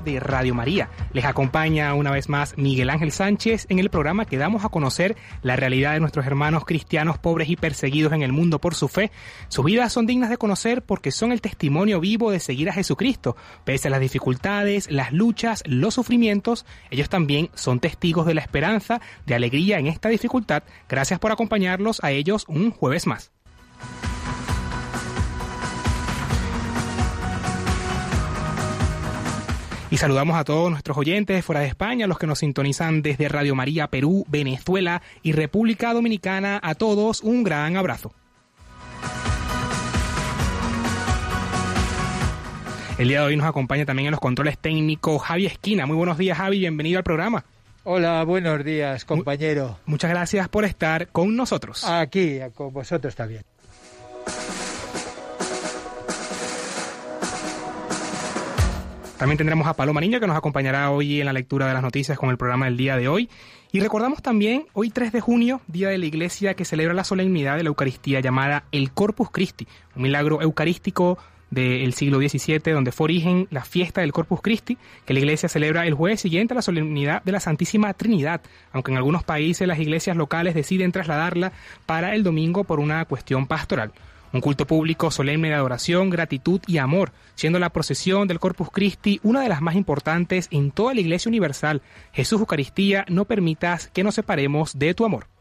De Radio María. Les acompaña una vez más Miguel Ángel Sánchez en el programa que damos a conocer la realidad de nuestros hermanos cristianos pobres y perseguidos en el mundo por su fe. Sus vidas son dignas de conocer porque son el testimonio vivo de seguir a Jesucristo. Pese a las dificultades, las luchas, los sufrimientos, ellos también son testigos de la esperanza, de alegría en esta dificultad. Gracias por acompañarlos a ellos un jueves más. Y saludamos a todos nuestros oyentes fuera de España, los que nos sintonizan desde Radio María Perú, Venezuela y República Dominicana. A todos un gran abrazo. El día de hoy nos acompaña también en los controles técnicos Javi Esquina. Muy buenos días, Javi. Bienvenido al programa. Hola, buenos días, compañero. Muchas gracias por estar con nosotros. Aquí, con vosotros también. También tendremos a Paloma Niño que nos acompañará hoy en la lectura de las noticias con el programa del día de hoy. Y recordamos también hoy 3 de junio, día de la iglesia que celebra la solemnidad de la Eucaristía llamada el Corpus Christi, un milagro eucarístico del siglo XVII, donde fue origen la fiesta del Corpus Christi, que la iglesia celebra el jueves siguiente a la solemnidad de la Santísima Trinidad, aunque en algunos países las iglesias locales deciden trasladarla para el domingo por una cuestión pastoral. Un culto público solemne de adoración, gratitud y amor, siendo la procesión del Corpus Christi una de las más importantes en toda la Iglesia Universal. Jesús Eucaristía, no permitas que nos separemos de tu amor.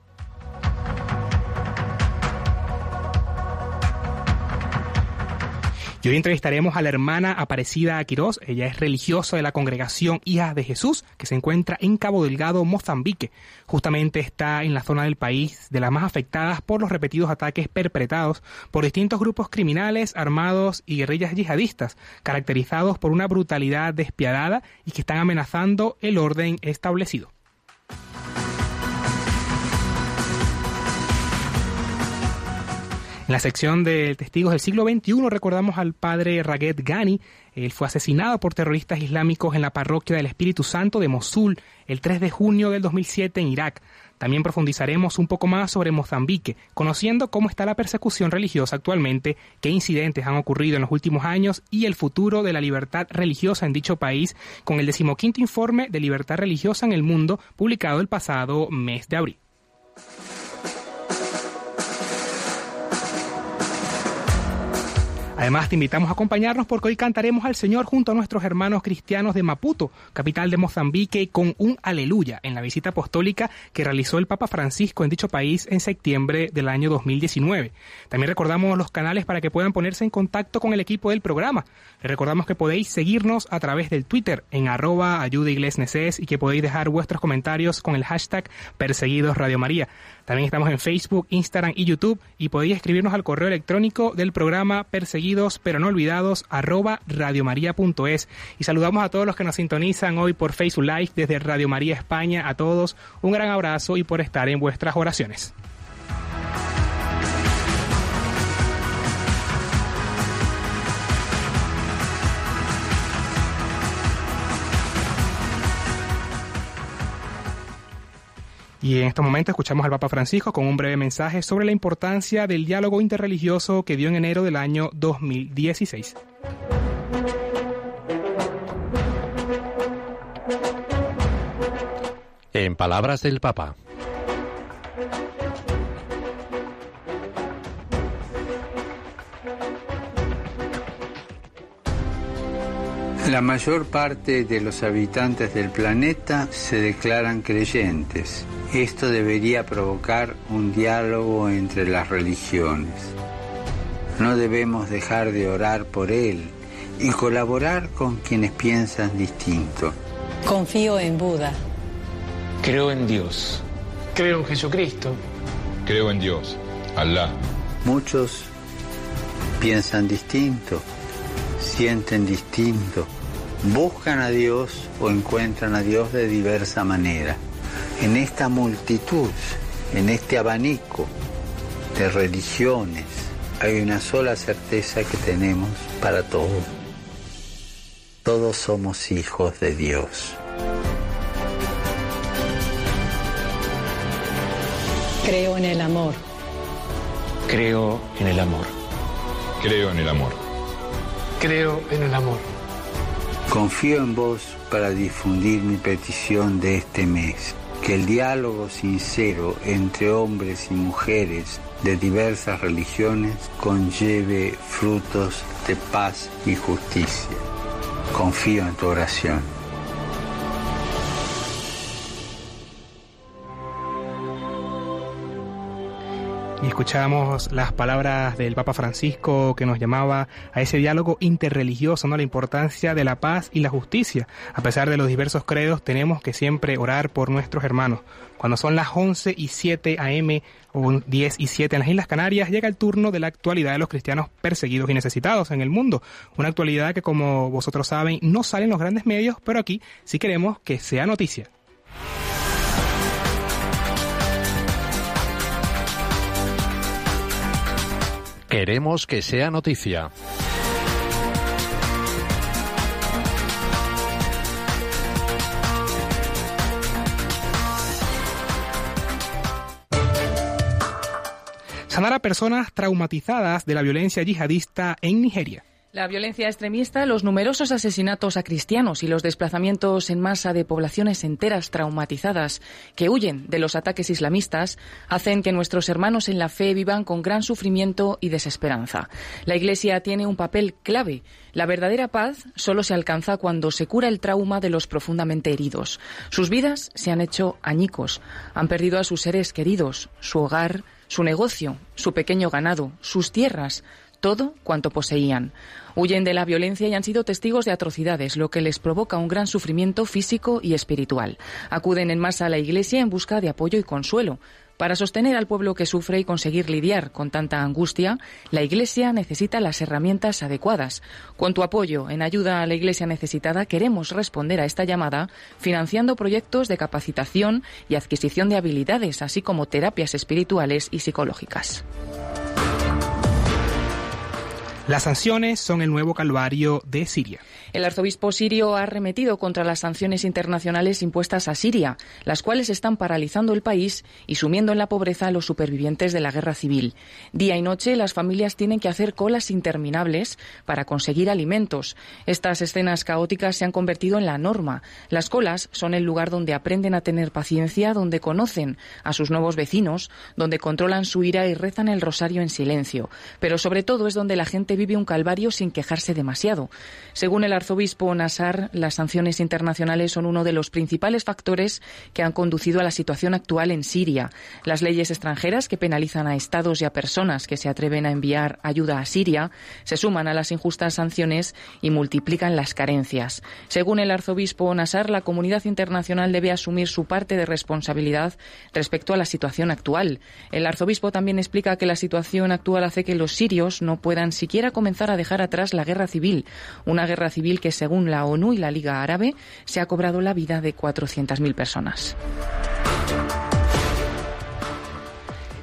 Y hoy entrevistaremos a la hermana Aparecida Quirós. Ella es religiosa de la congregación Hijas de Jesús, que se encuentra en Cabo Delgado, Mozambique. Justamente está en la zona del país de las más afectadas por los repetidos ataques perpetrados por distintos grupos criminales, armados y guerrillas yihadistas, caracterizados por una brutalidad despiadada y que están amenazando el orden establecido. En la sección de testigos del siglo XXI recordamos al padre Raget Ghani. Él fue asesinado por terroristas islámicos en la parroquia del Espíritu Santo de Mosul el 3 de junio del 2007 en Irak. También profundizaremos un poco más sobre Mozambique, conociendo cómo está la persecución religiosa actualmente, qué incidentes han ocurrido en los últimos años y el futuro de la libertad religiosa en dicho país, con el decimoquinto informe de libertad religiosa en el mundo publicado el pasado mes de abril. Además, te invitamos a acompañarnos porque hoy cantaremos al Señor junto a nuestros hermanos cristianos de Maputo, capital de Mozambique, con un aleluya en la visita apostólica que realizó el Papa Francisco en dicho país en septiembre del año 2019. También recordamos los canales para que puedan ponerse en contacto con el equipo del programa. Recordamos que podéis seguirnos a través del Twitter en arroba ayuda y que podéis dejar vuestros comentarios con el hashtag perseguidos María. También estamos en Facebook, Instagram y YouTube y podéis escribirnos al correo electrónico del programa perseguidos pero no olvidados arroba radiomaria.es. Y saludamos a todos los que nos sintonizan hoy por Facebook Live desde Radio María España. A todos un gran abrazo y por estar en vuestras oraciones. Y en estos momentos escuchamos al Papa Francisco con un breve mensaje sobre la importancia del diálogo interreligioso que dio en enero del año 2016. En palabras del Papa. La mayor parte de los habitantes del planeta se declaran creyentes esto debería provocar un diálogo entre las religiones. No debemos dejar de orar por Él y colaborar con quienes piensan distinto. Confío en Buda. Creo en Dios. Creo en Jesucristo. Creo en Dios, Alá. Muchos piensan distinto, sienten distinto, buscan a Dios o encuentran a Dios de diversa manera. En esta multitud, en este abanico de religiones, hay una sola certeza que tenemos para todos. Todos somos hijos de Dios. Creo en el amor. Creo en el amor. Creo en el amor. Creo en el amor. Confío en vos para difundir mi petición de este mes. Que el diálogo sincero entre hombres y mujeres de diversas religiones conlleve frutos de paz y justicia. Confío en tu oración. Y escuchábamos las palabras del Papa Francisco que nos llamaba a ese diálogo interreligioso, ¿no? La importancia de la paz y la justicia. A pesar de los diversos credos, tenemos que siempre orar por nuestros hermanos. Cuando son las 11 y 7 am o 10 y 7 en las Islas Canarias, llega el turno de la actualidad de los cristianos perseguidos y necesitados en el mundo. Una actualidad que, como vosotros saben, no sale en los grandes medios, pero aquí sí queremos que sea noticia. Queremos que sea noticia. Sanar a personas traumatizadas de la violencia yihadista en Nigeria. La violencia extremista, los numerosos asesinatos a cristianos y los desplazamientos en masa de poblaciones enteras traumatizadas que huyen de los ataques islamistas hacen que nuestros hermanos en la fe vivan con gran sufrimiento y desesperanza. La Iglesia tiene un papel clave. La verdadera paz solo se alcanza cuando se cura el trauma de los profundamente heridos. Sus vidas se han hecho añicos, han perdido a sus seres queridos, su hogar, su negocio, su pequeño ganado, sus tierras, todo cuanto poseían. Huyen de la violencia y han sido testigos de atrocidades, lo que les provoca un gran sufrimiento físico y espiritual. Acuden en masa a la Iglesia en busca de apoyo y consuelo. Para sostener al pueblo que sufre y conseguir lidiar con tanta angustia, la Iglesia necesita las herramientas adecuadas. Con tu apoyo en ayuda a la Iglesia necesitada, queremos responder a esta llamada financiando proyectos de capacitación y adquisición de habilidades, así como terapias espirituales y psicológicas. Las sanciones son el nuevo calvario de Siria. El arzobispo sirio ha arremetido contra las sanciones internacionales impuestas a Siria, las cuales están paralizando el país y sumiendo en la pobreza a los supervivientes de la guerra civil. Día y noche las familias tienen que hacer colas interminables para conseguir alimentos. Estas escenas caóticas se han convertido en la norma. Las colas son el lugar donde aprenden a tener paciencia, donde conocen a sus nuevos vecinos, donde controlan su ira y rezan el rosario en silencio. Pero sobre todo es donde la gente vive un calvario sin quejarse demasiado. Según el arzobispo Nassar, las sanciones internacionales son uno de los principales factores que han conducido a la situación actual en Siria. Las leyes extranjeras que penalizan a estados y a personas que se atreven a enviar ayuda a Siria se suman a las injustas sanciones y multiplican las carencias. Según el arzobispo Nassar, la comunidad internacional debe asumir su parte de responsabilidad respecto a la situación actual. El arzobispo también explica que la situación actual hace que los sirios no puedan siquiera comenzar a dejar atrás la guerra civil, una guerra civil que según la ONU y la Liga Árabe se ha cobrado la vida de 400.000 personas.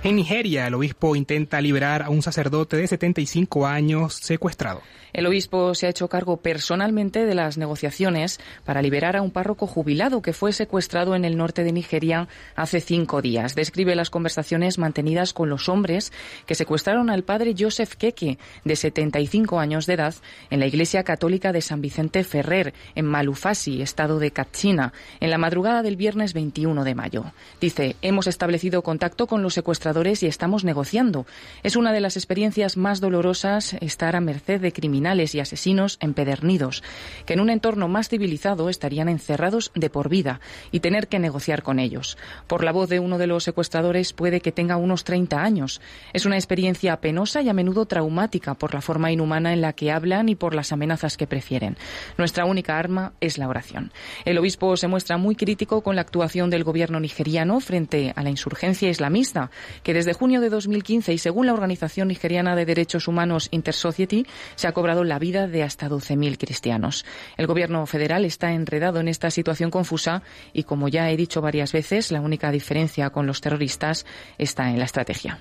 En Nigeria, el obispo intenta liberar a un sacerdote de 75 años secuestrado. El obispo se ha hecho cargo personalmente de las negociaciones para liberar a un párroco jubilado que fue secuestrado en el norte de Nigeria hace cinco días. Describe las conversaciones mantenidas con los hombres que secuestraron al padre Joseph Keke, de 75 años de edad, en la iglesia católica de San Vicente Ferrer, en Malufasi, estado de Katsina, en la madrugada del viernes 21 de mayo. Dice, hemos establecido contacto con los y estamos negociando. Es una de las experiencias más dolorosas estar a merced de criminales y asesinos empedernidos, que en un entorno más civilizado estarían encerrados de por vida y tener que negociar con ellos. Por la voz de uno de los secuestradores puede que tenga unos 30 años. Es una experiencia penosa y a menudo traumática por la forma inhumana en la que hablan y por las amenazas que prefieren. Nuestra única arma es la oración. El obispo se muestra muy crítico con la actuación del gobierno nigeriano frente a la insurgencia islamista, que desde junio de 2015 y según la Organización Nigeriana de Derechos Humanos Intersociety se ha cobrado la vida de hasta 12.000 cristianos. El gobierno federal está enredado en esta situación confusa y, como ya he dicho varias veces, la única diferencia con los terroristas está en la estrategia.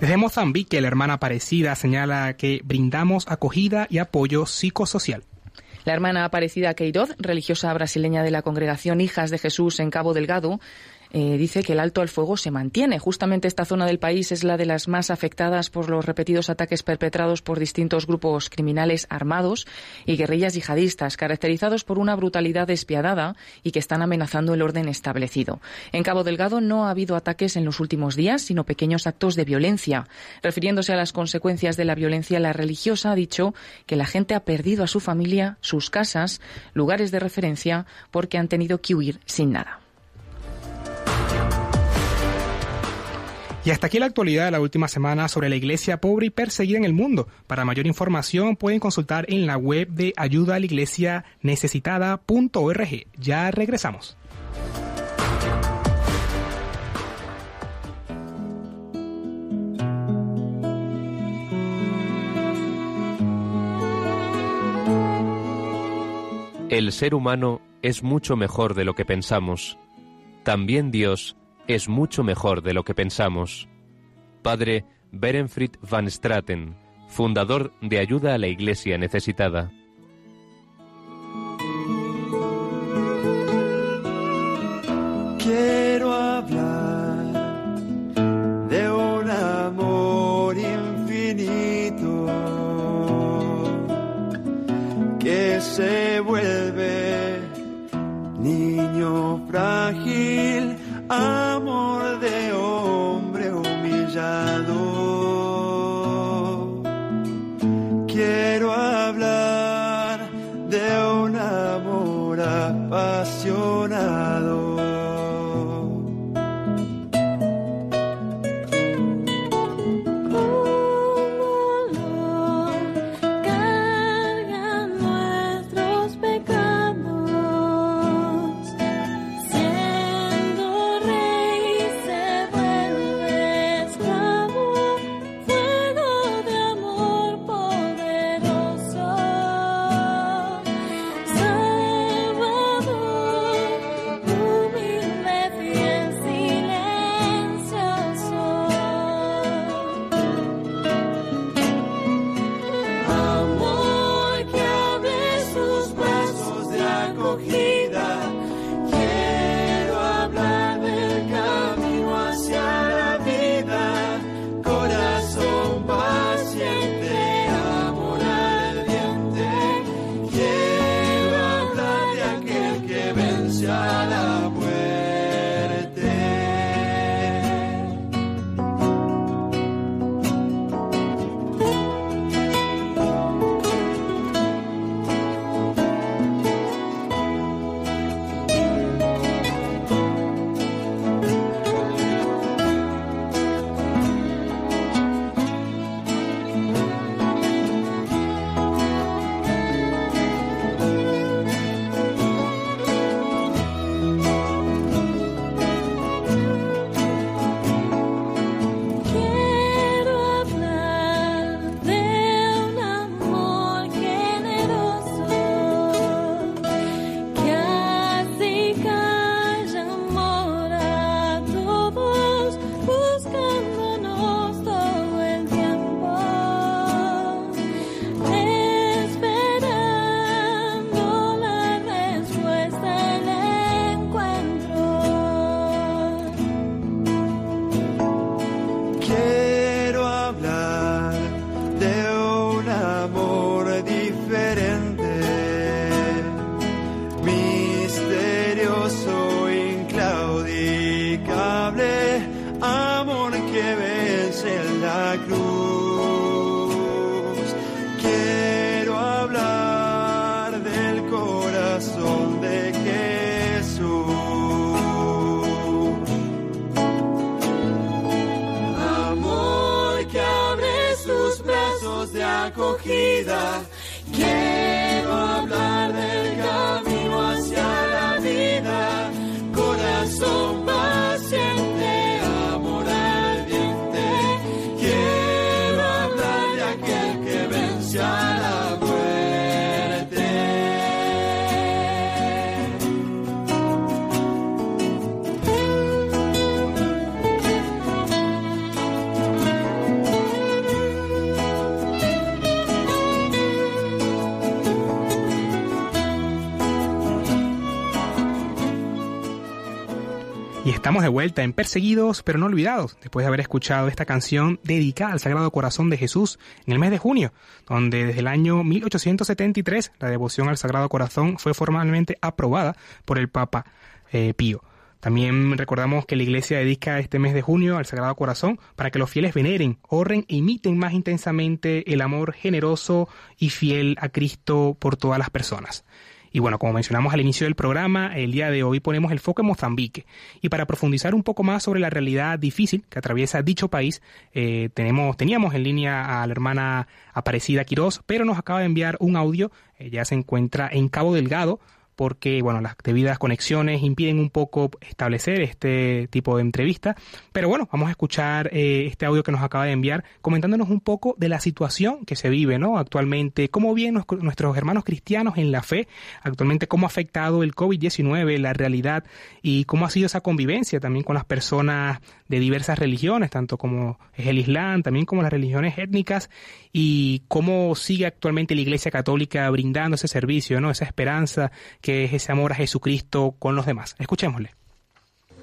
Desde Mozambique, la hermana Aparecida señala que brindamos acogida y apoyo psicosocial. La hermana Aparecida Queiroz, religiosa brasileña de la congregación Hijas de Jesús en Cabo Delgado, eh, dice que el alto al fuego se mantiene. Justamente esta zona del país es la de las más afectadas por los repetidos ataques perpetrados por distintos grupos criminales armados y guerrillas yihadistas, caracterizados por una brutalidad despiadada y que están amenazando el orden establecido. En Cabo Delgado no ha habido ataques en los últimos días, sino pequeños actos de violencia. Refiriéndose a las consecuencias de la violencia, la religiosa ha dicho que la gente ha perdido a su familia, sus casas, lugares de referencia, porque han tenido que huir sin nada. Y hasta aquí la actualidad de la última semana sobre la iglesia pobre y perseguida en el mundo. Para mayor información pueden consultar en la web de ayuda a la iglesia. Ya regresamos. El ser humano es mucho mejor de lo que pensamos. También Dios es mucho mejor de lo que pensamos. Padre Berenfried van Straten, fundador de Ayuda a la Iglesia Necesitada. Quiero hablar de un amor infinito que se vuelve niño frágil vuelta en Perseguidos pero no olvidados, después de haber escuchado esta canción dedicada al Sagrado Corazón de Jesús en el mes de junio, donde desde el año 1873 la devoción al Sagrado Corazón fue formalmente aprobada por el Papa eh, Pío. También recordamos que la Iglesia dedica este mes de junio al Sagrado Corazón para que los fieles veneren, honren e imiten más intensamente el amor generoso y fiel a Cristo por todas las personas. Y bueno, como mencionamos al inicio del programa, el día de hoy ponemos el foco en Mozambique. Y para profundizar un poco más sobre la realidad difícil que atraviesa dicho país, eh, tenemos, teníamos en línea a la hermana Aparecida Quirós, pero nos acaba de enviar un audio. Ella se encuentra en Cabo Delgado, porque bueno, las debidas conexiones impiden un poco establecer este tipo de entrevista. Pero bueno, vamos a escuchar eh, este audio que nos acaba de enviar comentándonos un poco de la situación que se vive ¿no? actualmente, cómo viven nuestros hermanos cristianos en la fe, actualmente cómo ha afectado el COVID-19, la realidad y cómo ha sido esa convivencia también con las personas de diversas religiones, tanto como es el Islam, también como las religiones étnicas y cómo sigue actualmente la Iglesia Católica brindando ese servicio, ¿no? esa esperanza que es ese amor a Jesucristo con los demás. Escuchémosle.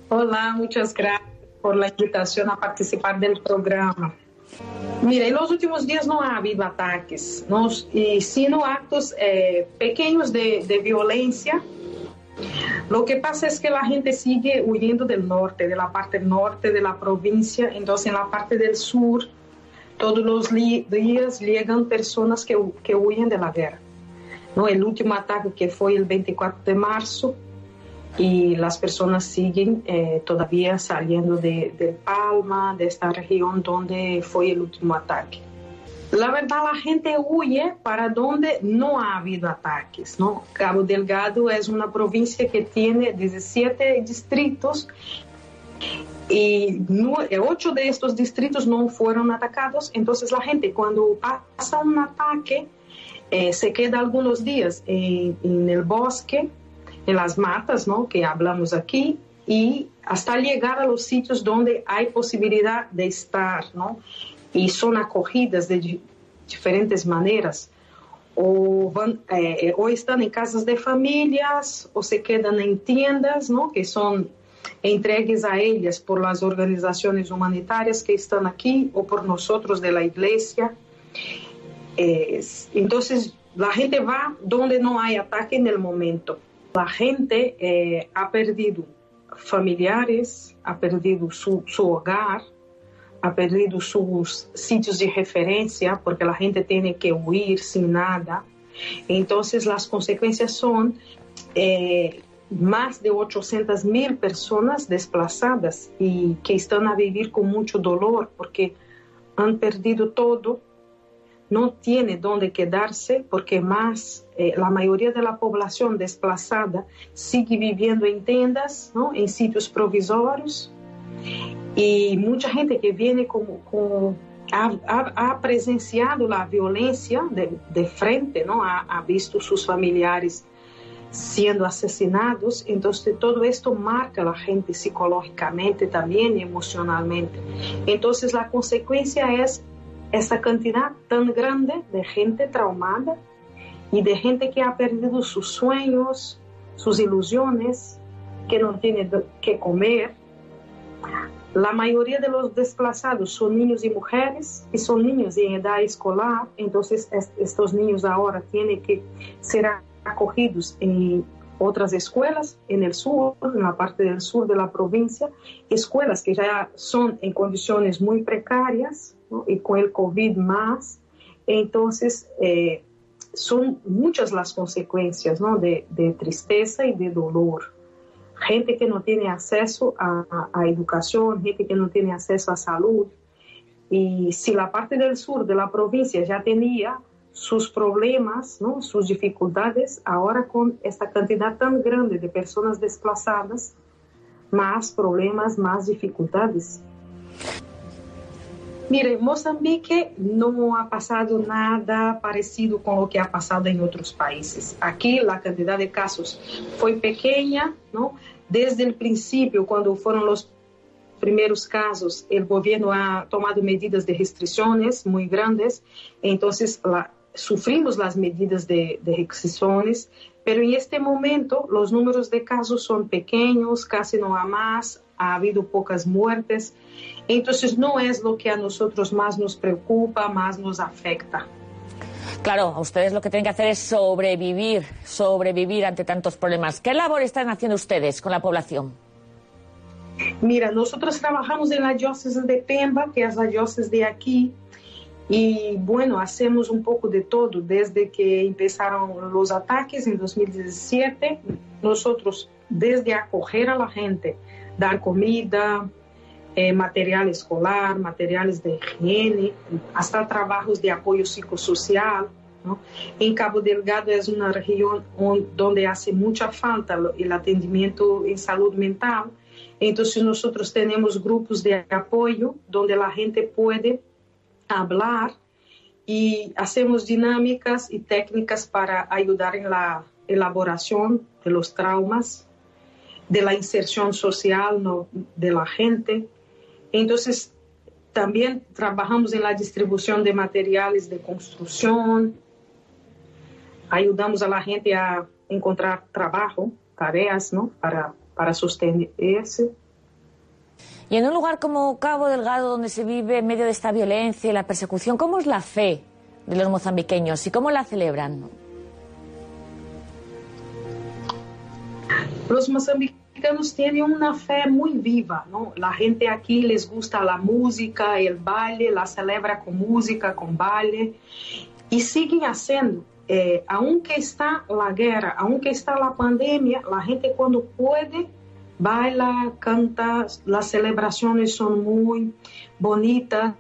Hola, muchas gracias por la invitación a participar del programa. Mira, en los últimos días no ha habido ataques, ¿no? y sino actos eh, pequeños de, de violencia Lo que pasa es que la gente sigue huyendo del norte, de la parte norte de la provincia, entonces en la parte del sur, todos los días llegan personas que, que huyen de la guerra. ¿no? El último ataque que fue el 24 de marzo y las personas siguen eh, todavía saliendo de, de, Palma, de esta región donde fue el último ataque. La verdad, la gente huye para donde no ha habido ataques. ¿no? Cabo Delgado es una provincia que tiene 17 distritos y ocho de estos distritos no fueron atacados. Entonces la gente cuando pasa un ataque, eh, se queda algunos días en, en, el bosque, en las matas, ¿no? Que hablamos aquí, y hasta llegar a los sitios donde hay posibilidad de estar, ¿no? Y son acogidas de diferentes maneras. O, van, eh, o están en casas de familias, o se quedan en tiendas, ¿no? Que son entregues a ellas por las organizaciones humanitarias que están aquí o por nosotros de la iglesia. entonces, la gente va donde no hay ataque el momento. La gente eh, ha perdido familiares, ha perdido su, hogar, ha perdido sus sitios de referencia porque la gente tiene que huir sin nada. Entonces las consecuencias son eh, más de 800 mil personas desplazadas y que están a vivir con mucho dolor porque han perdido todo no tiene dónde quedarse porque más eh, la mayoría de la población desplazada sigue viviendo en tiendas, ¿no? en sitios provisorios y mucha gente que viene como, como ha, presenciado la violencia de, de frente, ¿no? Ha, ha, visto sus familiares siendo asesinados, entonces todo esto marca a gente psicológicamente también y emocionalmente. Entonces la consecuencia es esa cantidad tan grande de gente traumada y de gente que ha perdido sus sueños, sus ilusiones, que no tiene que comer. La mayoría de los desplazados son niños y mujeres y son niños en edad escolar, entonces estos niños ahora tienen que ser acogidos en otras escuelas en el sur, en la parte del sur de la provincia, escuelas que ya son en condiciones muy precarias, y con el COVID más. Entonces, eh, son muchas las consecuencias ¿no? de, tristeza y de dolor. Gente que no tiene acceso a, a, educación, gente que no tiene acceso a salud. Y si la parte del sur de la provincia ya tenía sus problemas, ¿no? sus dificultades, ahora con esta cantidad tan grande de personas desplazadas, más problemas, más dificultades. Mire, Moçambique não ha passado nada parecido com o que ha passado em outros países. Aqui, a quantidade de casos foi pequena, não? Desde o princípio, quando foram os primeiros casos, o governo ha tomado medidas de restrições muito grandes, então sufrimos as medidas de, de restrições, pero em este momento os números de casos são pequenos, quase não há mais, ha habido pocas muertes. Entonces no es lo que a nosotros más nos preocupa, más nos afecta. Claro, ustedes lo que tienen que hacer es sobrevivir, sobrevivir ante tantos problemas. ¿Qué labor están haciendo ustedes con la población? Mira, nosotros trabajamos en la diócesis de Pemba, que es la diócesis de aquí, y bueno, hacemos un poco de todo. Desde que empezaron los ataques en 2017, nosotros desde acoger a la gente, dar comida, eh, material escolar, materiales de higiene, hasta trabajos de apoyo psicosocial. ¿no? En Cabo Delgado es una región donde hace mucha falta el atendimiento en salud mental. Entonces nosotros tenemos grupos de apoyo donde la gente puede hablar y hacemos dinámicas y técnicas para ayudar en la elaboración de los traumas, de la inserción social ¿no? de la gente. Entonces, también trabajamos en la distribución de materiales de construcción, ayudamos a la gente a encontrar trabajo, tareas, ¿no? Para, para sostenerse. Y en un lugar como Cabo Delgado, donde se vive en medio de esta violencia y la persecución, ¿cómo es la fe de los mozambiqueños y cómo la celebran? Los mozambicanos tienen una fe muy viva. La gente aquí les gusta la música, el baile, la celebra con música, con baile y siguen haciendo. Eh, aunque está la guerra, aunque está la pandemia, la gente cuando puede baila, canta, las celebraciones son muy bonitas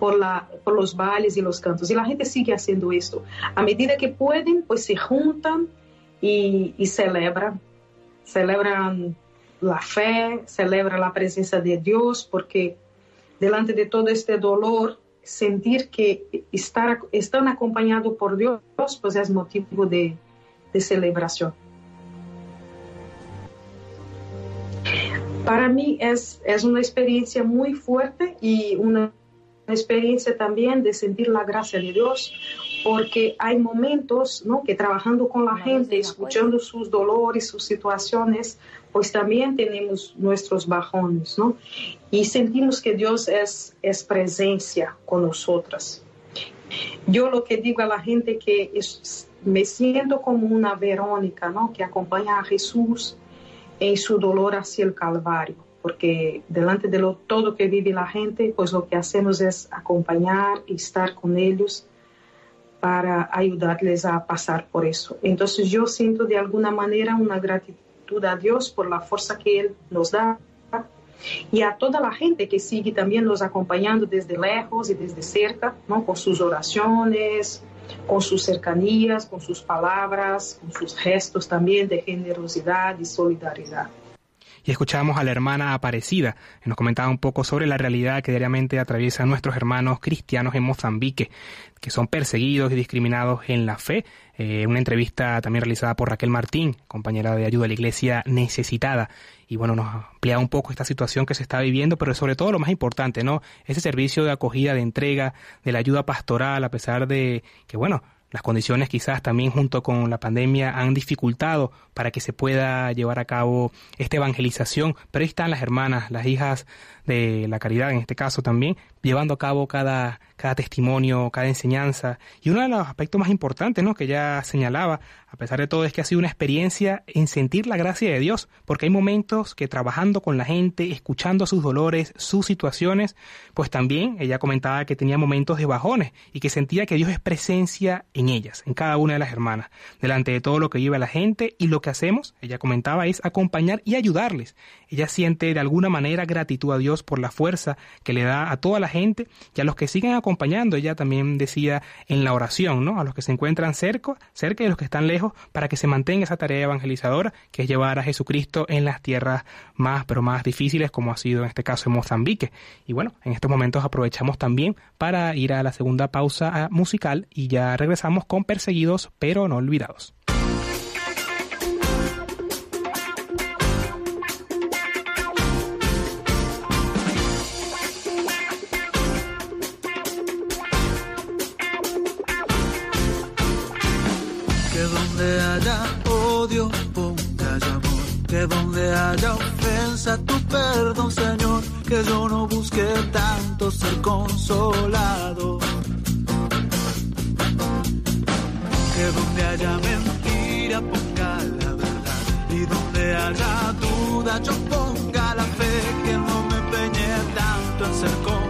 por, la, por los bailes y los cantos. Y la gente sigue haciendo esto. A medida que pueden, pues se juntan y, y celebran. Celebran la fe, celebran la presencia de Dios, porque delante de todo este dolor, sentir que estar, están acompañados por Dios, pues es motivo de, de celebración. Para mí es, es una experiencia muy fuerte y una experiencia también de sentir la gracia de Dios, porque hay momentos ¿no? que trabajando con la gente, escuchando sus dolores, sus situaciones, pues también tenemos nuestros bajones, ¿no? Y sentimos que Dios es, es presencia con nosotras. Yo lo que digo a la gente que es, me siento como una Verónica, ¿no? Que acompaña a Jesús en su dolor hacia el Calvario, porque delante de lo, todo que vive la gente, pues lo que hacemos es acompañar y estar con ellos para ayudarles a pasar por eso. Entonces yo siento de alguna manera una gratitud a Dios por la fuerza que Él nos da y a toda la gente que sigue también nos acompañando desde lejos y desde cerca, ¿no? con sus oraciones, con sus cercanías, con sus palabras, con sus gestos también de generosidad y solidaridad. Y escuchamos a la hermana Aparecida, que nos comentaba un poco sobre la realidad que diariamente atraviesan nuestros hermanos cristianos en Mozambique, que son perseguidos y discriminados en la fe. Eh, una entrevista también realizada por Raquel Martín, compañera de ayuda a la iglesia necesitada. Y bueno, nos amplía un poco esta situación que se está viviendo, pero sobre todo lo más importante, ¿no? Ese servicio de acogida, de entrega, de la ayuda pastoral, a pesar de que, bueno, las condiciones quizás también junto con la pandemia han dificultado para que se pueda llevar a cabo esta evangelización, pero ahí están las hermanas, las hijas de la caridad en este caso también, llevando a cabo cada, cada testimonio, cada enseñanza. Y uno de los aspectos más importantes, ¿no? que ya señalaba, a pesar de todo, es que ha sido una experiencia en sentir la gracia de Dios, porque hay momentos que trabajando con la gente, escuchando sus dolores, sus situaciones, pues también ella comentaba que tenía momentos de bajones y que sentía que Dios es presencia en ellas, en cada una de las hermanas, delante de todo lo que vive la gente y lo que hacemos, ella comentaba, es acompañar y ayudarles. Ella siente de alguna manera gratitud a Dios por la fuerza que le da a toda la gente y a los que siguen acompañando. Ella también decía en la oración, ¿no? A los que se encuentran cerca, cerca y a los que están lejos, para que se mantenga esa tarea evangelizadora que es llevar a Jesucristo en las tierras más, pero más difíciles, como ha sido en este caso en Mozambique. Y bueno, en estos momentos aprovechamos también para ir a la segunda pausa musical y ya regresamos con Perseguidos pero no olvidados. Haya ofensa tu perdón, Señor, que yo no busque tanto ser consolado. Que donde haya mentira ponga la verdad y donde haya duda yo ponga la fe, que no me empeñe tanto en ser comprendido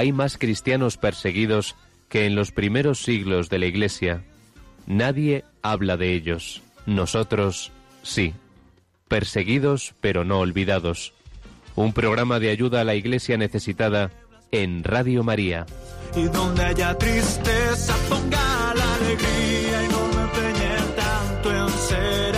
hay más cristianos perseguidos que en los primeros siglos de la Iglesia. Nadie habla de ellos. Nosotros sí. Perseguidos pero no olvidados. Un programa de ayuda a la Iglesia necesitada en Radio María. Y donde haya tristeza ponga la alegría y no me tanto en ser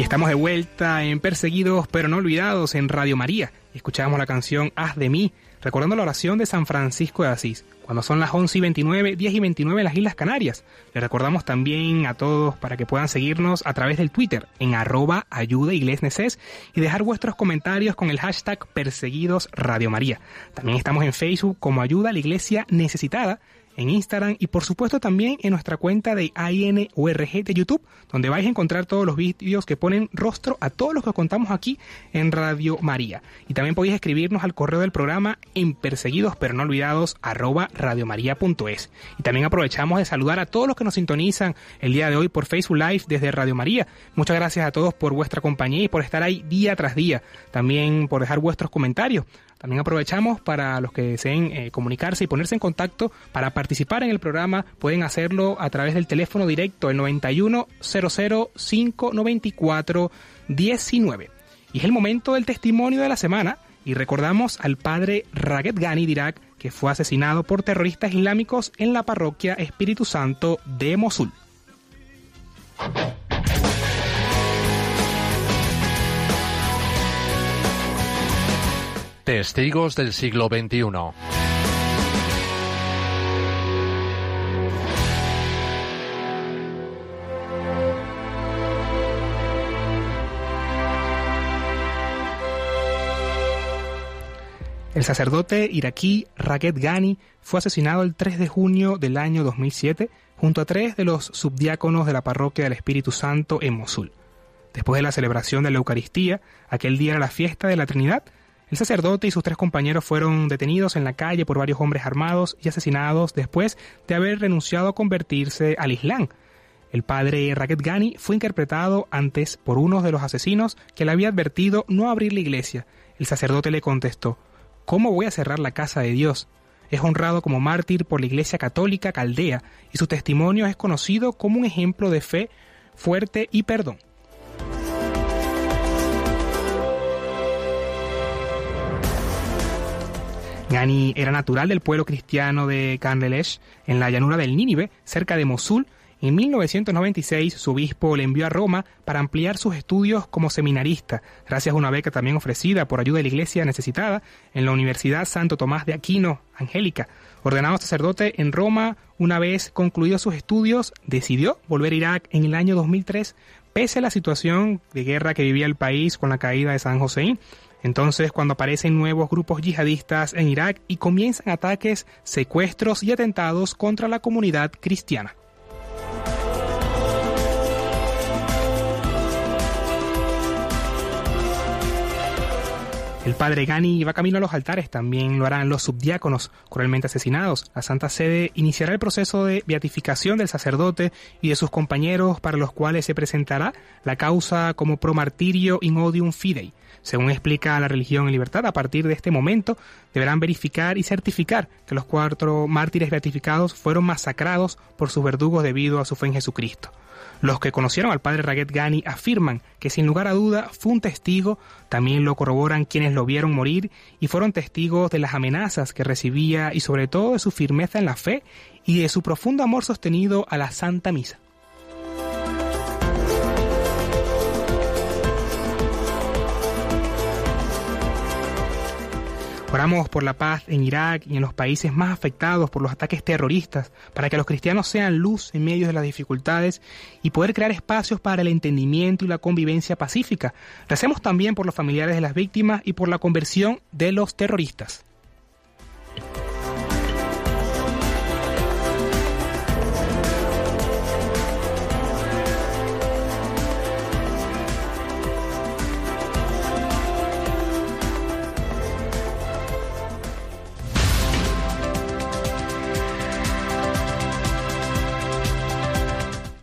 Y estamos de vuelta en Perseguidos pero no olvidados en Radio María. Escuchábamos la canción Haz de mí, recordando la oración de San Francisco de Asís, cuando son las 11 y 29, 10 y 29 en las Islas Canarias. Les recordamos también a todos para que puedan seguirnos a través del Twitter en arroba ayuda y dejar vuestros comentarios con el hashtag Perseguidos Radio María. También estamos en Facebook como Ayuda a la Iglesia Necesitada en Instagram y por supuesto también en nuestra cuenta de INURG de YouTube, donde vais a encontrar todos los vídeos que ponen rostro a todos los que contamos aquí en Radio María. Y también podéis escribirnos al correo del programa en perseguidos pero no olvidados arroba radiomaria.es. Y también aprovechamos de saludar a todos los que nos sintonizan el día de hoy por Facebook Live desde Radio María. Muchas gracias a todos por vuestra compañía y por estar ahí día tras día. También por dejar vuestros comentarios. También aprovechamos para los que deseen eh, comunicarse y ponerse en contacto para participar en el programa. Pueden hacerlo a través del teléfono directo, el 91 00 594 19. Y es el momento del testimonio de la semana. Y recordamos al padre Raget Ghani Dirak, que fue asesinado por terroristas islámicos en la parroquia Espíritu Santo de Mosul. Testigos del siglo XXI. El sacerdote iraquí Raget Ghani fue asesinado el 3 de junio del año 2007 junto a tres de los subdiáconos de la parroquia del Espíritu Santo en Mosul. Después de la celebración de la Eucaristía, aquel día era la fiesta de la Trinidad, el sacerdote y sus tres compañeros fueron detenidos en la calle por varios hombres armados y asesinados después de haber renunciado a convertirse al Islam. El padre Raket Ghani fue interpretado antes por uno de los asesinos que le había advertido no abrir la iglesia. El sacerdote le contestó, ¿Cómo voy a cerrar la casa de Dios? Es honrado como mártir por la Iglesia Católica Caldea y su testimonio es conocido como un ejemplo de fe fuerte y perdón. Gani era natural del pueblo cristiano de Kandelesh, en la llanura del Nínive, cerca de Mosul. En 1996 su obispo le envió a Roma para ampliar sus estudios como seminarista, gracias a una beca también ofrecida por ayuda de la Iglesia necesitada en la Universidad Santo Tomás de Aquino, Angélica. Ordenado sacerdote en Roma, una vez concluidos sus estudios, decidió volver a Irak en el año 2003, pese a la situación de guerra que vivía el país con la caída de San José. Entonces, cuando aparecen nuevos grupos yihadistas en Irak y comienzan ataques, secuestros y atentados contra la comunidad cristiana. El padre Gani va camino a los altares, también lo harán los subdiáconos cruelmente asesinados. La Santa Sede iniciará el proceso de beatificación del sacerdote y de sus compañeros para los cuales se presentará la causa como pro martirio in odium fidei. Según explica la religión en libertad, a partir de este momento deberán verificar y certificar que los cuatro mártires beatificados fueron masacrados por sus verdugos debido a su fe en Jesucristo. Los que conocieron al padre Raget Ghani afirman que sin lugar a duda fue un testigo, también lo corroboran quienes lo vieron morir y fueron testigos de las amenazas que recibía y sobre todo de su firmeza en la fe y de su profundo amor sostenido a la Santa Misa. Oramos por la paz en Irak y en los países más afectados por los ataques terroristas, para que los cristianos sean luz en medio de las dificultades y poder crear espacios para el entendimiento y la convivencia pacífica. Recemos también por los familiares de las víctimas y por la conversión de los terroristas.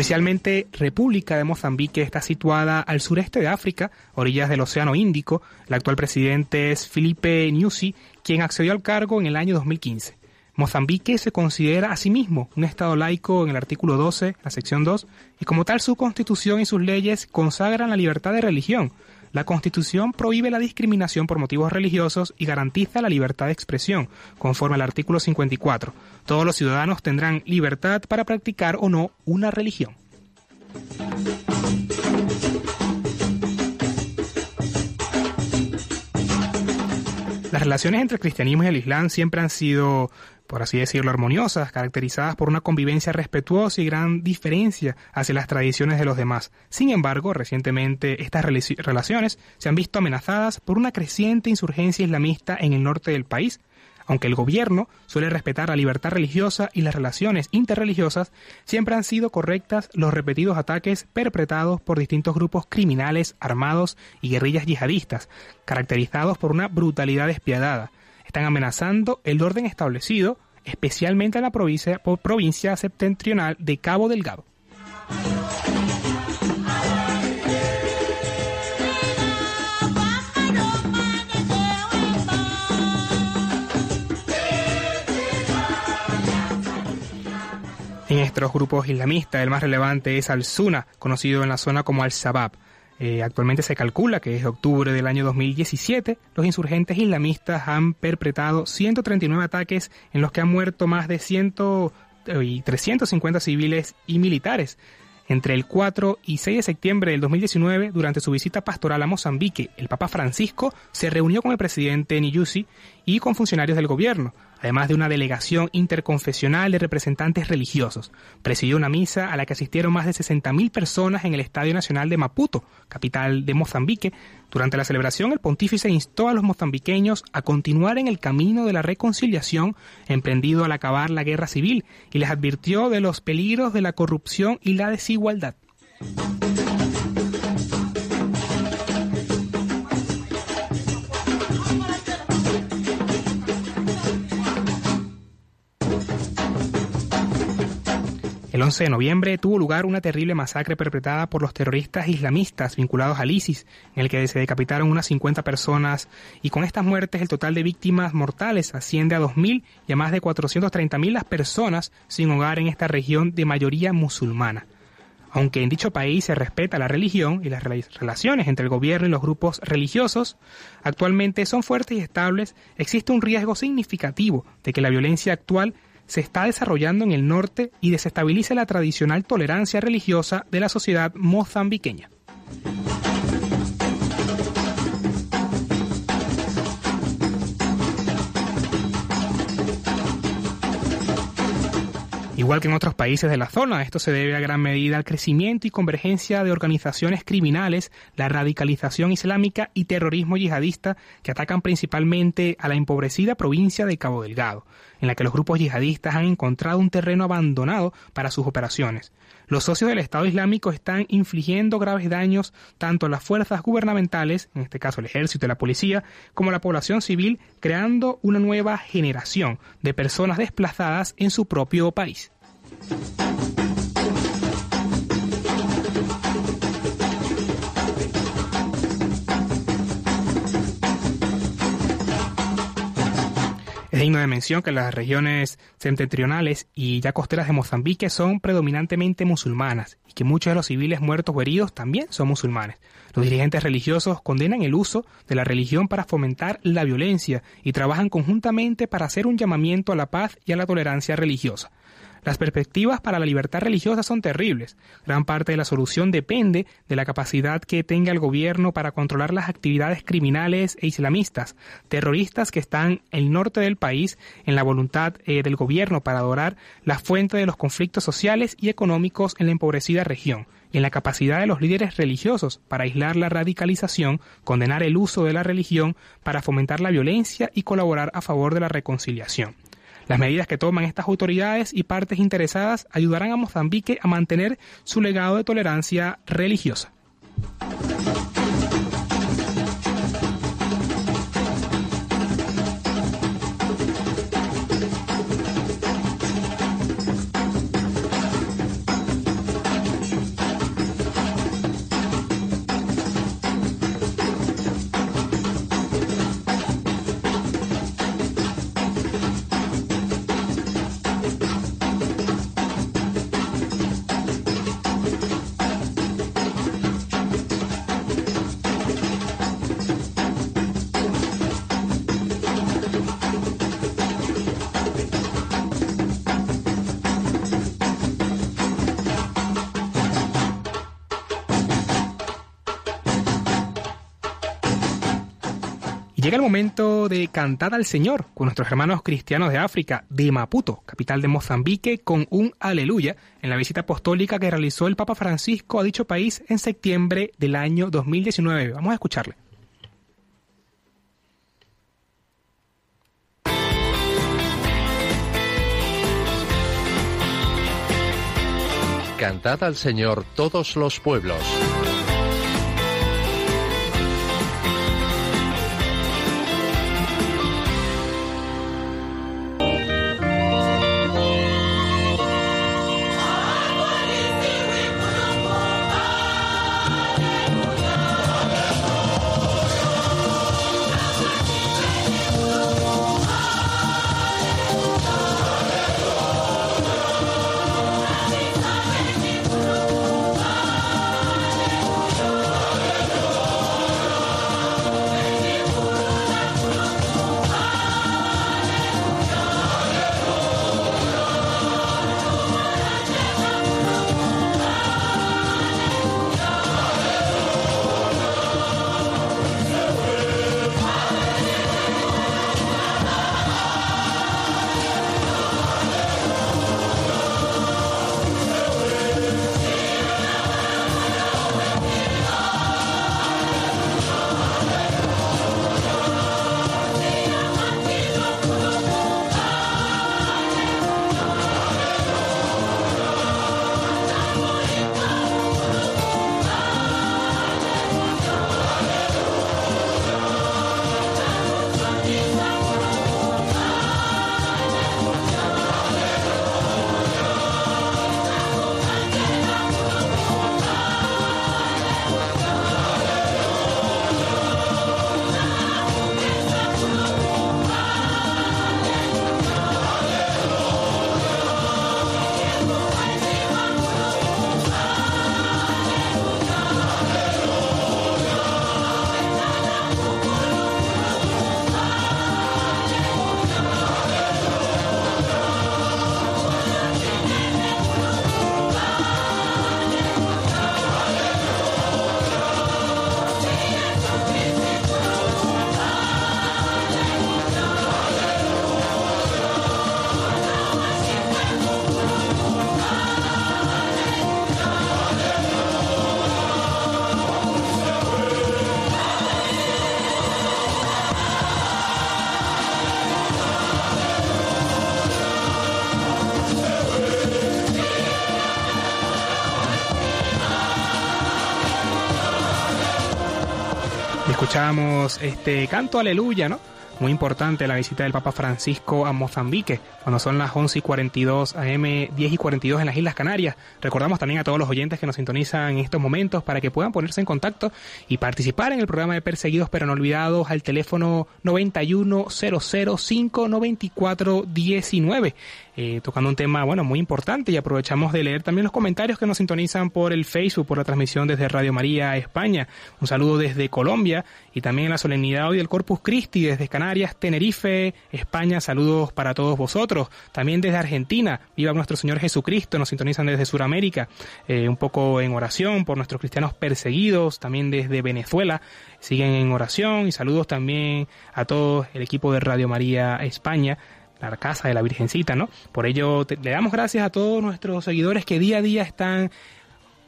Oficialmente, República de Mozambique está situada al sureste de África, orillas del Océano Índico. El actual presidente es Felipe Nyusi, quien accedió al cargo en el año 2015. Mozambique se considera a sí mismo un Estado laico en el artículo 12, la sección 2, y como tal su constitución y sus leyes consagran la libertad de religión, la Constitución prohíbe la discriminación por motivos religiosos y garantiza la libertad de expresión, conforme al artículo 54. Todos los ciudadanos tendrán libertad para practicar o no una religión. Las relaciones entre el cristianismo y el islam siempre han sido por así decirlo, armoniosas, caracterizadas por una convivencia respetuosa y gran diferencia hacia las tradiciones de los demás. Sin embargo, recientemente estas relaciones se han visto amenazadas por una creciente insurgencia islamista en el norte del país. Aunque el gobierno suele respetar la libertad religiosa y las relaciones interreligiosas, siempre han sido correctas los repetidos ataques perpetrados por distintos grupos criminales armados y guerrillas yihadistas, caracterizados por una brutalidad despiadada están amenazando el orden establecido, especialmente en la provincia, septentrional de Cabo Delgado. En estos grupos islamistas, el más relevante es Al-Suna, conocido en la zona como Al-Shabaab. Eh, actualmente se calcula que desde octubre del año 2017 los insurgentes islamistas han perpetrado 139 ataques en los que han muerto más de 100 y 350 civiles y militares. Entre el 4 y 6 de septiembre del 2019, durante su visita pastoral a Mozambique, el Papa Francisco se reunió con el presidente Niyusi y con funcionarios del gobierno, además de una delegación interconfesional de representantes religiosos. Presidió una misa a la que asistieron más de 60.000 personas en el Estadio Nacional de Maputo, capital de Mozambique. Durante la celebración, el pontífice instó a los mozambiqueños a continuar en el camino de la reconciliación emprendido al acabar la guerra civil y les advirtió de los peligros de la corrupción y la desigualdad. El 11 de noviembre tuvo lugar una terrible masacre perpetrada por los terroristas islamistas vinculados al ISIS, en el que se decapitaron unas 50 personas y con estas muertes el total de víctimas mortales asciende a 2.000 y a más de 430.000 las personas sin hogar en esta región de mayoría musulmana. Aunque en dicho país se respeta la religión y las relaciones entre el gobierno y los grupos religiosos actualmente son fuertes y estables, existe un riesgo significativo de que la violencia actual se está desarrollando en el norte y desestabilice la tradicional tolerancia religiosa de la sociedad mozambiqueña. Igual que en otros países de la zona, esto se debe a gran medida al crecimiento y convergencia de organizaciones criminales, la radicalización islámica y terrorismo yihadista que atacan principalmente a la empobrecida provincia de Cabo Delgado, en la que los grupos yihadistas han encontrado un terreno abandonado para sus operaciones. Los socios del Estado Islámico están infligiendo graves daños tanto a las fuerzas gubernamentales, en este caso el ejército y la policía, como a la población civil, creando una nueva generación de personas desplazadas en su propio país. Es digno de mención que las regiones septentrionales y ya costeras de Mozambique son predominantemente musulmanas y que muchos de los civiles muertos o heridos también son musulmanes. Los dirigentes religiosos condenan el uso de la religión para fomentar la violencia y trabajan conjuntamente para hacer un llamamiento a la paz y a la tolerancia religiosa. Las perspectivas para la libertad religiosa son terribles. Gran parte de la solución depende de la capacidad que tenga el gobierno para controlar las actividades criminales e islamistas, terroristas que están en el norte del país, en la voluntad eh, del gobierno para adorar la fuente de los conflictos sociales y económicos en la empobrecida región y en la capacidad de los líderes religiosos para aislar la radicalización, condenar el uso de la religión para fomentar la violencia y colaborar a favor de la reconciliación. Las medidas que toman estas autoridades y partes interesadas ayudarán a Mozambique a mantener su legado de tolerancia religiosa. De cantar al Señor con nuestros hermanos cristianos de África, de Maputo, capital de Mozambique, con un aleluya en la visita apostólica que realizó el Papa Francisco a dicho país en septiembre del año 2019. Vamos a escucharle. Cantad al Señor todos los pueblos. Escuchamos este canto aleluya, ¿no? Muy importante la visita del Papa Francisco a Mozambique, cuando son las 11 y 42 AM, 10 y 42 en las Islas Canarias. Recordamos también a todos los oyentes que nos sintonizan en estos momentos para que puedan ponerse en contacto y participar en el programa de Perseguidos pero no olvidados al teléfono 910059419. Eh, tocando un tema bueno muy importante y aprovechamos de leer también los comentarios que nos sintonizan por el Facebook, por la transmisión desde Radio María España. Un saludo desde Colombia y también en la solemnidad hoy del Corpus Christi desde Canarias, Tenerife, España. Saludos para todos vosotros. También desde Argentina, viva nuestro Señor Jesucristo, nos sintonizan desde Sudamérica, eh, un poco en oración por nuestros cristianos perseguidos, también desde Venezuela, siguen en oración y saludos también a todo el equipo de Radio María España la casa de la Virgencita, ¿no? Por ello le damos gracias a todos nuestros seguidores que día a día están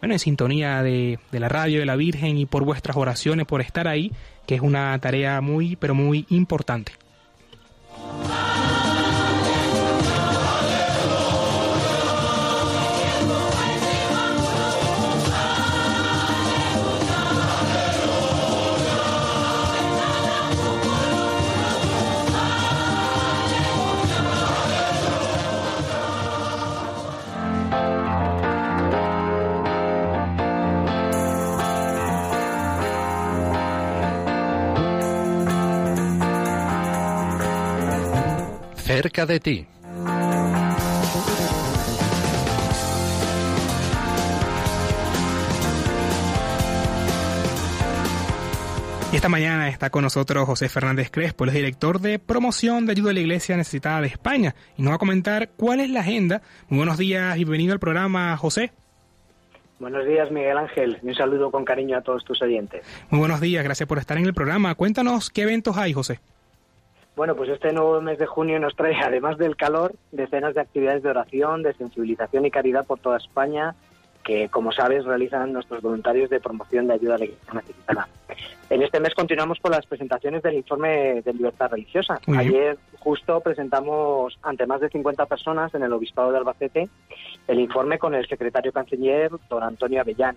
bueno, en sintonía de, de, la radio de la Virgen y por vuestras oraciones, por estar ahí, que es una tarea muy, pero muy importante. Cerca de ti. Y esta mañana está con nosotros José Fernández Crespo, el es director de promoción de ayuda a la Iglesia Necesitada de España, y nos va a comentar cuál es la agenda. Muy buenos días y bienvenido al programa, José. Buenos días, Miguel Ángel. Un saludo con cariño a todos tus oyentes. Muy buenos días, gracias por estar en el programa. Cuéntanos qué eventos hay, José. Bueno, pues este nuevo mes de junio nos trae, además del calor, decenas de actividades de oración, de sensibilización y caridad por toda España, que, como sabes, realizan nuestros voluntarios de promoción de ayuda a la Iglesia necesitada. En este mes continuamos con las presentaciones del informe de libertad religiosa. Ayer justo presentamos ante más de 50 personas en el Obispado de Albacete el informe con el secretario canciller, don Antonio Avellán,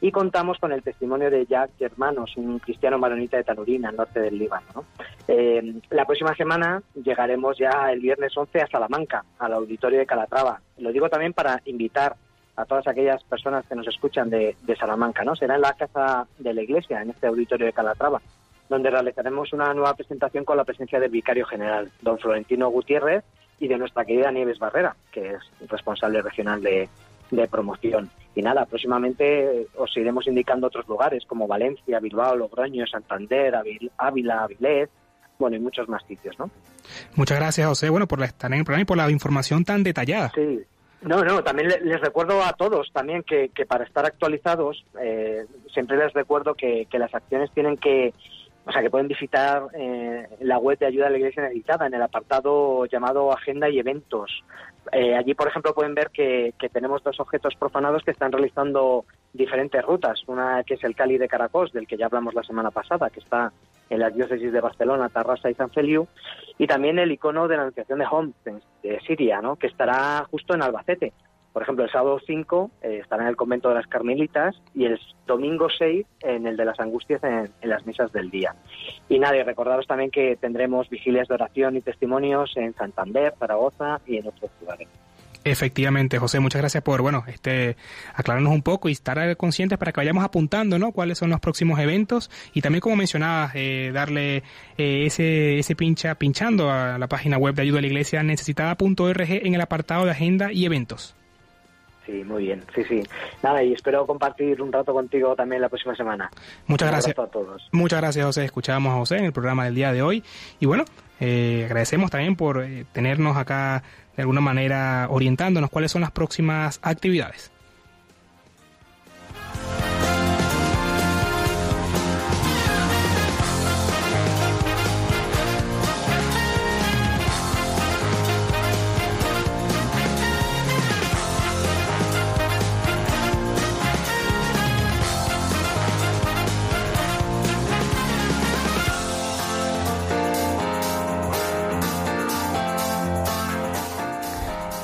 y contamos con el testimonio de Jack Germanos, un cristiano maronita de Talurina, al norte del Líbano. Eh, la próxima semana llegaremos ya el viernes 11 a Salamanca, al auditorio de Calatrava. Lo digo también para invitar a todas aquellas personas que nos escuchan de, Salamanca. ¿no? Será en la Casa de la Iglesia, en este auditorio de Calatrava, donde realizaremos una nueva presentación con la presencia del vicario general, don Florentino Gutiérrez, y de nuestra querida Nieves Barrera, que es responsable regional de, de promoción. Y nada, próximamente os iremos indicando otros lugares como Valencia, Bilbao, Logroño, Santander, Ávila, Avilés, bueno, y muchos más sitios, ¿no? Muchas gracias, José, bueno, por estar en el programa y por la información tan detallada. Sí. No, no, también les recuerdo a todos también que, que para estar actualizados, eh, siempre les recuerdo que, que las acciones tienen que, o sea, que pueden visitar eh, la web de ayuda a la Iglesia necesitada en el apartado llamado Agenda y Eventos. Eh, allí, por ejemplo, pueden ver que, tenemos dos objetos profanados que están realizando diferentes rutas. Una que es el Cali de Caracos, del que ya hablamos la semana pasada, que está en las diócesis de Barcelona, Tarrasa y San Feliu, y también el icono de la Anunciación de Homs, de Siria, ¿no? que estará justo en Albacete. Por ejemplo, el sábado 5 eh, estará en el convento de las Carmelitas y el domingo 6 en el de las Angustias en, las misas del día. Y nada, y recordaros también que tendremos vigilias de oración y testimonios en Santander, Zaragoza y en otros lugares. Efectivamente, José, muchas gracias por, bueno, este, aclararnos un poco y estar conscientes para que vayamos apuntando, ¿no? Cuáles son los próximos eventos y también, como mencionabas, eh, darle eh, ese, ese pincha, pinchando a la página web de ayuda a la iglesia necesitada.org en el apartado de agenda y eventos. Sí, muy bien, sí, sí. Nada, y espero compartir un rato contigo también la próxima semana. Muchas gracias. a todos. Muchas gracias, José. Escuchábamos a José en el programa del día de hoy. Y bueno, eh, agradecemos también por eh, tenernos acá de alguna manera orientándonos cuáles son las próximas actividades.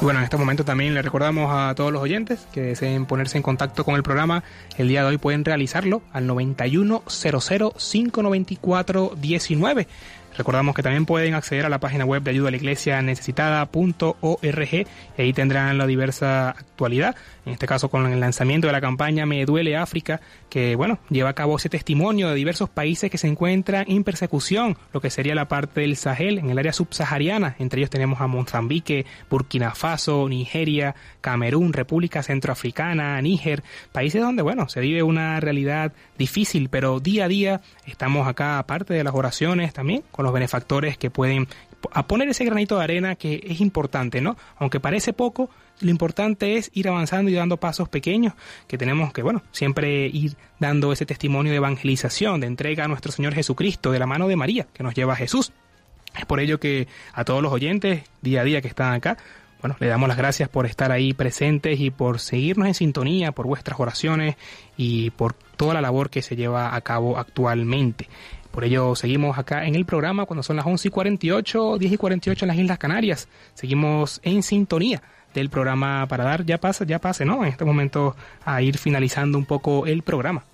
Bueno, en este momento también le recordamos a todos los oyentes que deseen ponerse en contacto con el programa. El día de hoy pueden realizarlo al 9100 594 19 Recordamos que también pueden acceder a la página web de ayuda a la iglesia necesitada.org y ahí tendrán la diversa actualidad, en este caso con el lanzamiento de la campaña Me Duele África, que bueno, lleva a cabo ese testimonio de diversos países que se encuentran en persecución, lo que sería la parte del Sahel, en el área subsahariana, entre ellos tenemos a Mozambique, Burkina Faso, Nigeria, Camerún, República Centroafricana, Níger, países donde bueno, se vive una realidad difícil, pero día a día estamos acá, aparte de las oraciones también, los benefactores que pueden a poner ese granito de arena que es importante, ¿no? Aunque parece poco, lo importante es ir avanzando y dando pasos pequeños, que tenemos que, bueno, siempre ir dando ese testimonio de evangelización, de entrega a nuestro Señor Jesucristo, de la mano de María, que nos lleva a Jesús. Es por ello que a todos los oyentes, día a día que están acá, bueno, le damos las gracias por estar ahí presentes y por seguirnos en sintonía, por vuestras oraciones y por toda la labor que se lleva a cabo actualmente. Por ello seguimos acá en el programa cuando son las 11 y 48, 10 y 48 en las Islas Canarias. Seguimos en sintonía del programa para dar ya pase, ya pase, ¿no? En este momento a ir finalizando un poco el programa.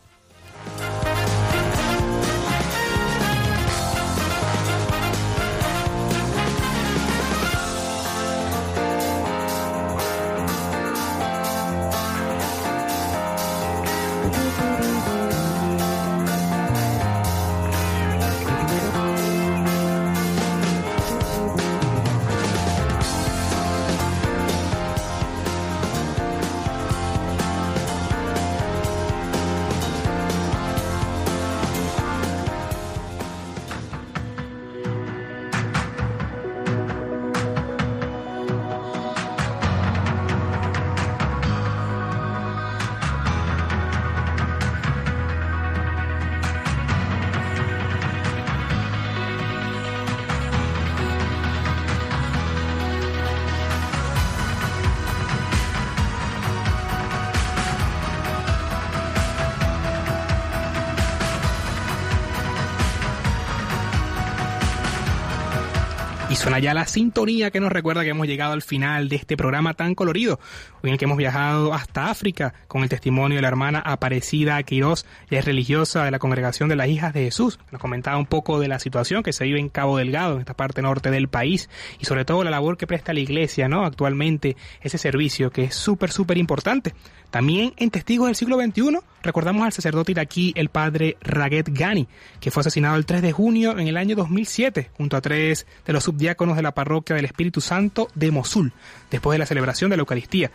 Ya la sintonía que nos recuerda que hemos llegado al final de este programa tan colorido, en el que hemos viajado hasta África con el testimonio de la hermana Aparecida Quirós, ya es religiosa de la Congregación de las Hijas de Jesús. Nos comentaba un poco de la situación que se vive en Cabo Delgado, en esta parte norte del país, y sobre todo la labor que presta la iglesia, ¿no? Actualmente, ese servicio que es súper, súper importante. También en Testigos del siglo XXI recordamos al sacerdote iraquí, el padre Raget Ghani, que fue asesinado el 3 de junio en el año 2007, junto a tres de los subdiáconos de la parroquia del Espíritu Santo de Mosul, después de la celebración de la Eucaristía.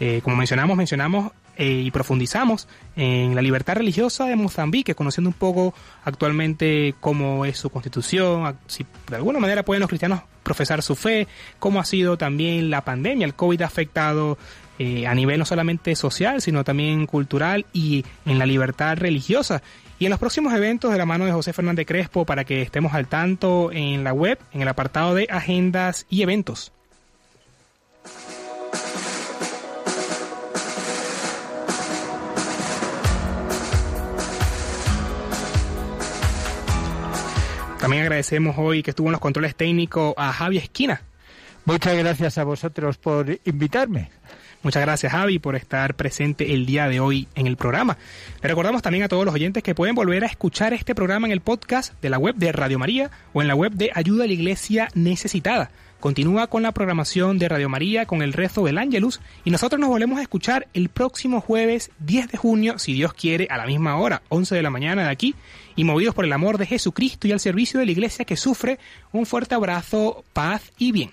Eh, como mencionamos, mencionamos eh, y profundizamos en la libertad religiosa de Mozambique, conociendo un poco actualmente cómo es su constitución, si de alguna manera pueden los cristianos profesar su fe, cómo ha sido también la pandemia, el COVID ha afectado eh, a nivel no solamente social, sino también cultural y en la libertad religiosa. Y en los próximos eventos de la mano de José Fernández Crespo para que estemos al tanto en la web, en el apartado de agendas y eventos. También agradecemos hoy que estuvo en los controles técnicos a Javi Esquina. Muchas gracias a vosotros por invitarme. Muchas gracias Javi por estar presente el día de hoy en el programa. Le recordamos también a todos los oyentes que pueden volver a escuchar este programa en el podcast de la web de Radio María o en la web de Ayuda a la Iglesia Necesitada. Continúa con la programación de Radio María con el rezo del Ángelus y nosotros nos volvemos a escuchar el próximo jueves 10 de junio, si Dios quiere, a la misma hora, 11 de la mañana de aquí, y movidos por el amor de Jesucristo y al servicio de la Iglesia que sufre, un fuerte abrazo, paz y bien.